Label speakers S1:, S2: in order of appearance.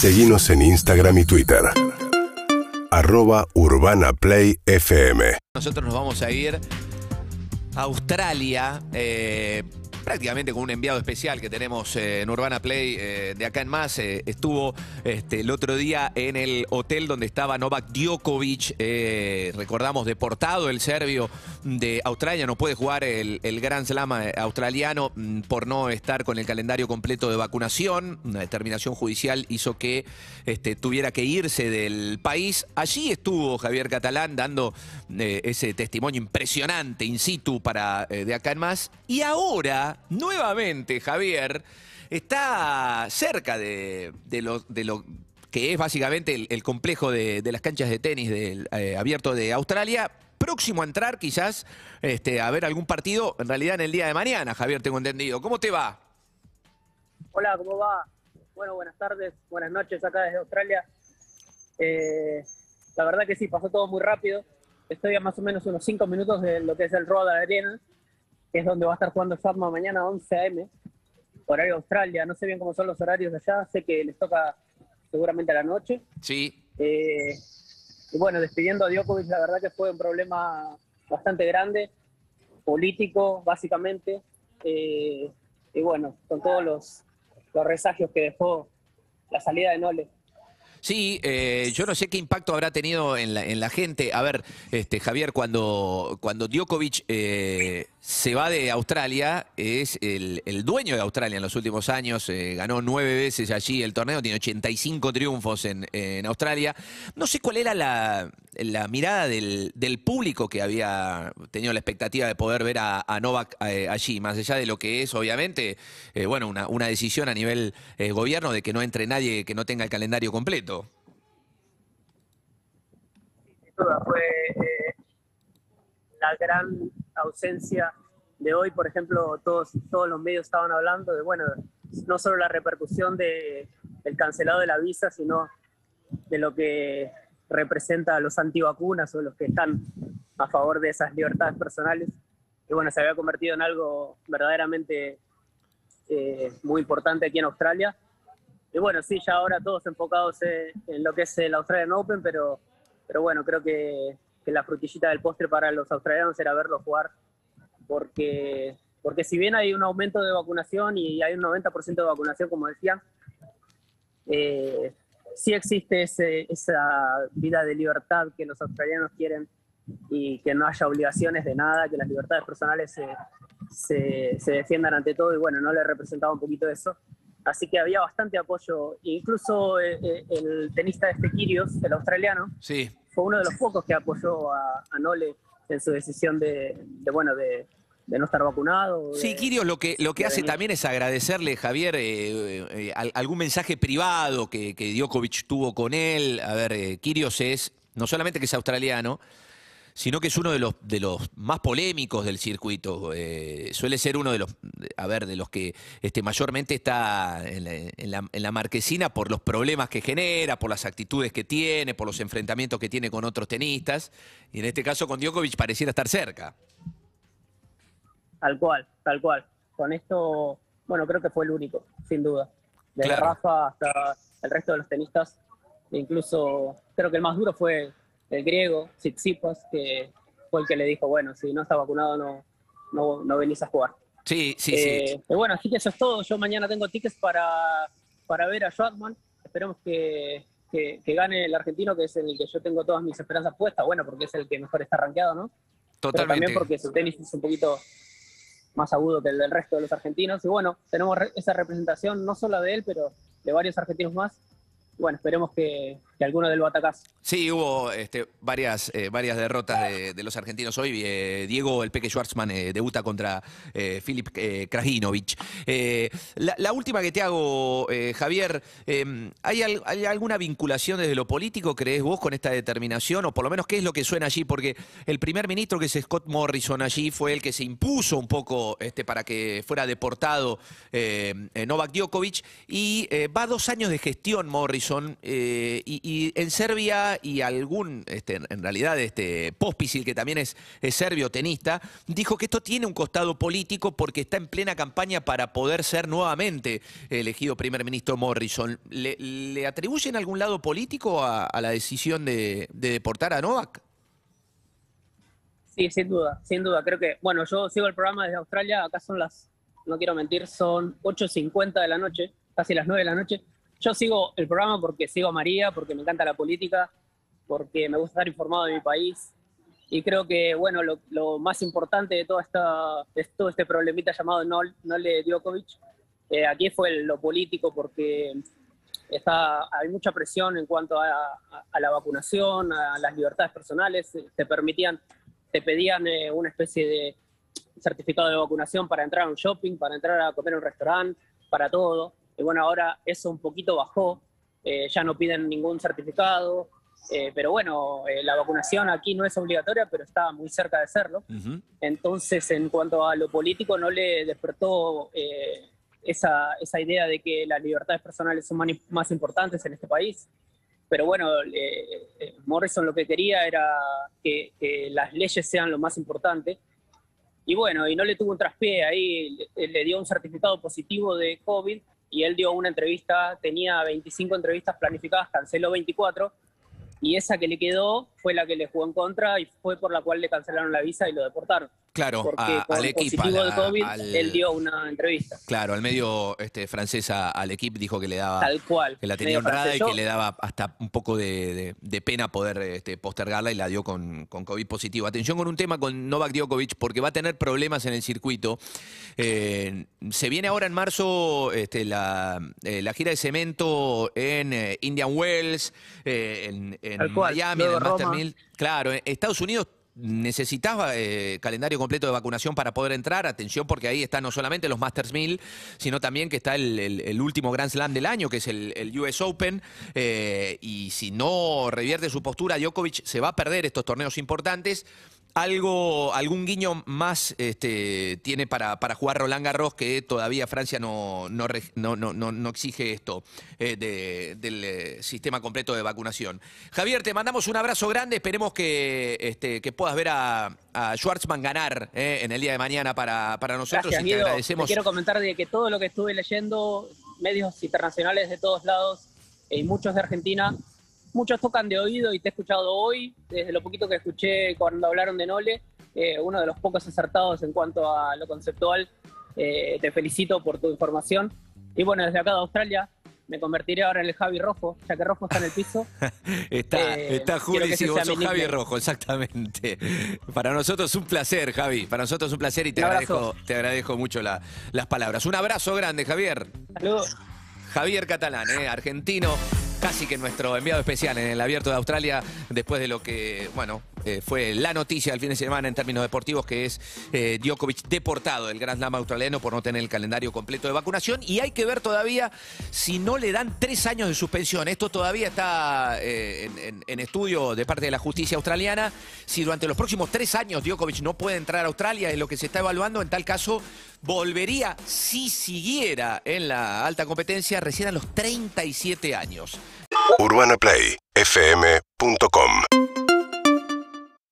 S1: Seguimos en Instagram y Twitter. Arroba Urbana Play FM.
S2: Nosotros nos vamos a ir a Australia, eh, prácticamente con un enviado especial que tenemos eh, en Urbana Play eh, de acá en más. Eh, estuvo este, el otro día en el hotel donde estaba Novak Djokovic, recordamos, deportado el serbio de Australia. No puede jugar el, el Grand Slam australiano mm, por no estar con el calendario completo de vacunación. Una determinación judicial hizo que este, tuviera que irse del país. Allí estuvo Javier Catalán dando ese testimonio impresionante in situ para de acá en más. Y ahora, nuevamente, Javier está cerca de, lo, que es básicamente el, complejo de, las canchas de tenis eh, abierto de Australia. Próximo a entrar, quizás, este, a ver algún partido, en realidad en el día de mañana, Javier, tengo entendido. ¿Cómo te va?
S3: Hola, ¿cómo va? Bueno, buenas tardes, buenas noches acá desde Australia. Eh, la verdad que sí, pasó todo muy rápido. Estoy a más o menos unos 5 minutos de lo que es el Road Arena, que es donde va a estar jugando Sharma mañana a 11 a.m., horario Australia. No sé bien cómo son los horarios de allá, sé que les toca seguramente a la noche.
S2: Sí.
S3: Eh, y bueno, despidiendo a Djokovic, la verdad que fue un problema bastante grande, político, básicamente. Eh, y bueno, con todos los, los resagios que dejó la salida de Nole.
S2: Sí, eh, yo no sé qué impacto habrá tenido en la, en la gente. A ver, este, Javier, cuando, cuando Djokovic eh, se va de Australia, es el, el dueño de Australia en los últimos años, eh, ganó nueve veces allí el torneo, tiene 85 triunfos en, en Australia. No sé cuál era la, la mirada del, del público que había tenido la expectativa de poder ver a, a Novak eh, allí, más allá de lo que es, obviamente, eh, bueno, una, una decisión a nivel gobierno de que no entre nadie que no tenga el calendario completo.
S3: sin duda fue eh, la gran ausencia de hoy. Por ejemplo, todos, todos los medios estaban hablando de, bueno, no solo la repercusión de, del cancelado de la visa, sino de lo que representa a los antivacunas o los que están a favor de esas libertades personales. Y bueno, se había convertido en algo verdaderamente eh, muy importante aquí en Australia. Y bueno, sí, ya ahora todos enfocados eh, en lo que es el Australian Open, pero, pero bueno, creo que, que la frutillita del postre para los australianos era verlo jugar, porque, porque si bien hay un aumento de vacunación y hay un 90% de vacunación, como decía, eh, sí existe ese, esa vida de libertad que los australianos quieren y que no haya obligaciones de nada, que las libertades personales se, se, se defiendan ante todo y bueno, no le representaba un poquito eso. Así que había bastante apoyo, incluso eh, eh, el tenista este Kyrgios, el australiano,
S2: Sí.
S3: fue uno de los pocos que apoyó a, a Nole en su decisión de, de, bueno, de, de no estar vacunado.
S2: Sí,
S3: de-
S2: Kirios lo que, lo que hace
S3: venir.
S2: también es agradecerle, Javier, eh, eh, al- algún mensaje privado que, que Djokovic tuvo con él. A ver, eh, Kyrgios es, no solamente que es australiano, sino que es uno de los, de los más polémicos del circuito. Eh, suele ser uno de los, a ver, de los que este, mayormente está en la, en la- en la marquesina por los problemas que genera, por las actitudes que tiene, por los enfrentamientos que tiene con otros tenistas. Y en este caso con Djokovic pareciera estar cerca.
S3: Tal cual, tal cual. Con esto, bueno, creo que fue el único, sin duda. Desde
S2: Claro.
S3: Rafa hasta el resto de los tenistas. Incluso creo que el más duro fue el griego, Tsitsipas, que fue el que le dijo, bueno, si no está vacunado no, no, no venís a jugar.
S2: Sí, sí,
S3: Eh,
S2: sí.
S3: y bueno, así que eso es todo. Yo mañana tengo tickets para, para ver a Schwartzman. Esperemos que, que, que gane el argentino, que es en el que yo tengo todas mis esperanzas puestas. Bueno, porque es el que mejor está rankeado, ¿no? Pero
S2: Totalmente.
S3: también porque su tenis es un poquito más agudo que el del resto de los argentinos. Y bueno, tenemos re- esa representación no solo de él, pero de varios argentinos más. Bueno, esperemos que, que alguno del batacazo.
S2: Sí, hubo este, varias, eh, varias derrotas de, de los argentinos hoy. Eh, Diego El Peque Schwartzman eh, debuta contra Filip Krajinovic. La, última que te hago, Javier, eh, ¿hay, al- hay alguna vinculación desde lo político, crees vos, con esta determinación? O por lo menos, ¿qué es lo que suena allí? Porque el primer ministro, que es Scott Morrison allí, fue el que se impuso un poco este, para que fuera deportado Novak Djokovic. Y va dos años de gestión Morrison. Y en Serbia y algún, este, en realidad, este, Pospisil, que también es, serbio tenista, dijo que esto tiene un costado político porque está en plena campaña para poder ser nuevamente elegido primer ministro Morrison. ¿Le, le atribuyen algún lado político a, la decisión de, de deportar a Novak?
S3: Sí, sin duda, sin duda. Creo que, bueno, yo sigo el programa desde Australia, acá son las, no quiero mentir, son 8.50 de la noche, casi las 9 de la noche. Yo sigo el programa porque sigo a María, porque me encanta la política, porque me gusta estar informado de mi país. Y creo que, bueno, lo, lo más importante de, toda esta, de todo este problemita llamado Nol, Nole Djokovic, eh, aquí fue lo político, porque está, hay mucha presión en cuanto a, a, a la vacunación, a las libertades personales. Te permitían te pedían eh, una especie de certificado de vacunación para entrar a un shopping, para entrar a comer a un restaurante, para todo. Y bueno, ahora eso un poquito bajó, eh, ya no piden ningún certificado, eh, pero bueno, eh, la vacunación aquí no es obligatoria, pero está muy cerca de serlo. Uh -huh. Entonces, en cuanto a lo político, no le despertó eh, esa, esa, idea de que las libertades personales son más, importantes en este país pero bueno, eh, Morrison lo que quería era que, que, las leyes sean lo más importante. Y bueno, y no le tuvo un traspié ahí, le, le, dio un certificado positivo de COVID y él dio una entrevista, tenía 25 entrevistas planificadas, canceló 24 y esa que le quedó fue la que le jugó en contra y fue por la cual le cancelaron la visa y lo deportaron.
S2: Claro,
S3: Porque
S2: a,
S3: con
S2: al equipo.
S3: positivo de COVID, él dio una entrevista.
S2: Claro, al medio este, francés al equipo dijo que le daba.
S3: Tal cual.
S2: Que la tenía honrada y que le daba hasta un poco de, de, de pena poder este, postergarla y la dio con, con, COVID positivo. Atención con un tema con Novak Djokovic porque va a tener problemas en el circuito. Eh, se viene ahora en marzo este, la, eh, la, gira de cemento en eh, Indian Wells, en, en Miami, en el Master 1000. Claro, en Estados Unidos necesitaba eh, calendario completo de vacunación para poder entrar. Atención, porque ahí están no solamente los Masters 1000, sino también que está el, el, último Grand Slam del año, que es el, el US Open. Eh, y si no revierte su postura, Djokovic se va a perder estos torneos importantes algo, algún guiño más este, tiene para, para, jugar Roland Garros que todavía Francia no, no, no, no, no exige esto eh, de, del eh, sistema completo de vacunación. Javier, te mandamos un abrazo grande, esperemos que, este, que puedas ver a, a Schwartzman ganar eh, en el día de mañana para, para nosotros
S3: Gracias,
S2: y te
S3: Guido.
S2: agradecemos.
S3: Te quiero comentar de que todo lo que estuve leyendo, medios internacionales de todos lados y muchos de Argentina, muchos tocan de oído y te he escuchado hoy, desde lo poquito que escuché cuando hablaron de Nole, eh, uno de los pocos acertados en cuanto a lo conceptual. Eh, te felicito por tu información. Y bueno, desde acá de Australia me convertiré ahora en el Javi Rojo, ya que Rojo está en el piso.
S2: está, eh, está Juli, si vos sos Javi Rojo, exactamente. Para nosotros un placer, Javi. Para nosotros es un placer y te, agradezco, te agradezco mucho la, las palabras. Un abrazo grande, Javier.
S3: Saludos.
S2: Javier Catalán, eh, argentino casi que nuestro enviado especial en el Abierto de Australia, después de lo que, bueno, eh, fue la noticia del fin de semana en términos deportivos, que es eh, Djokovic deportado del Grand Slam australiano por no tener el calendario completo de vacunación. Y hay que ver todavía si no le dan tres años de suspensión. Esto todavía está eh, en, estudio de parte de la justicia australiana. Si durante los próximos tres años Djokovic no puede entrar a Australia, es lo que se está evaluando, en tal caso volvería, si siguiera en la alta competencia, recién a los 37 años.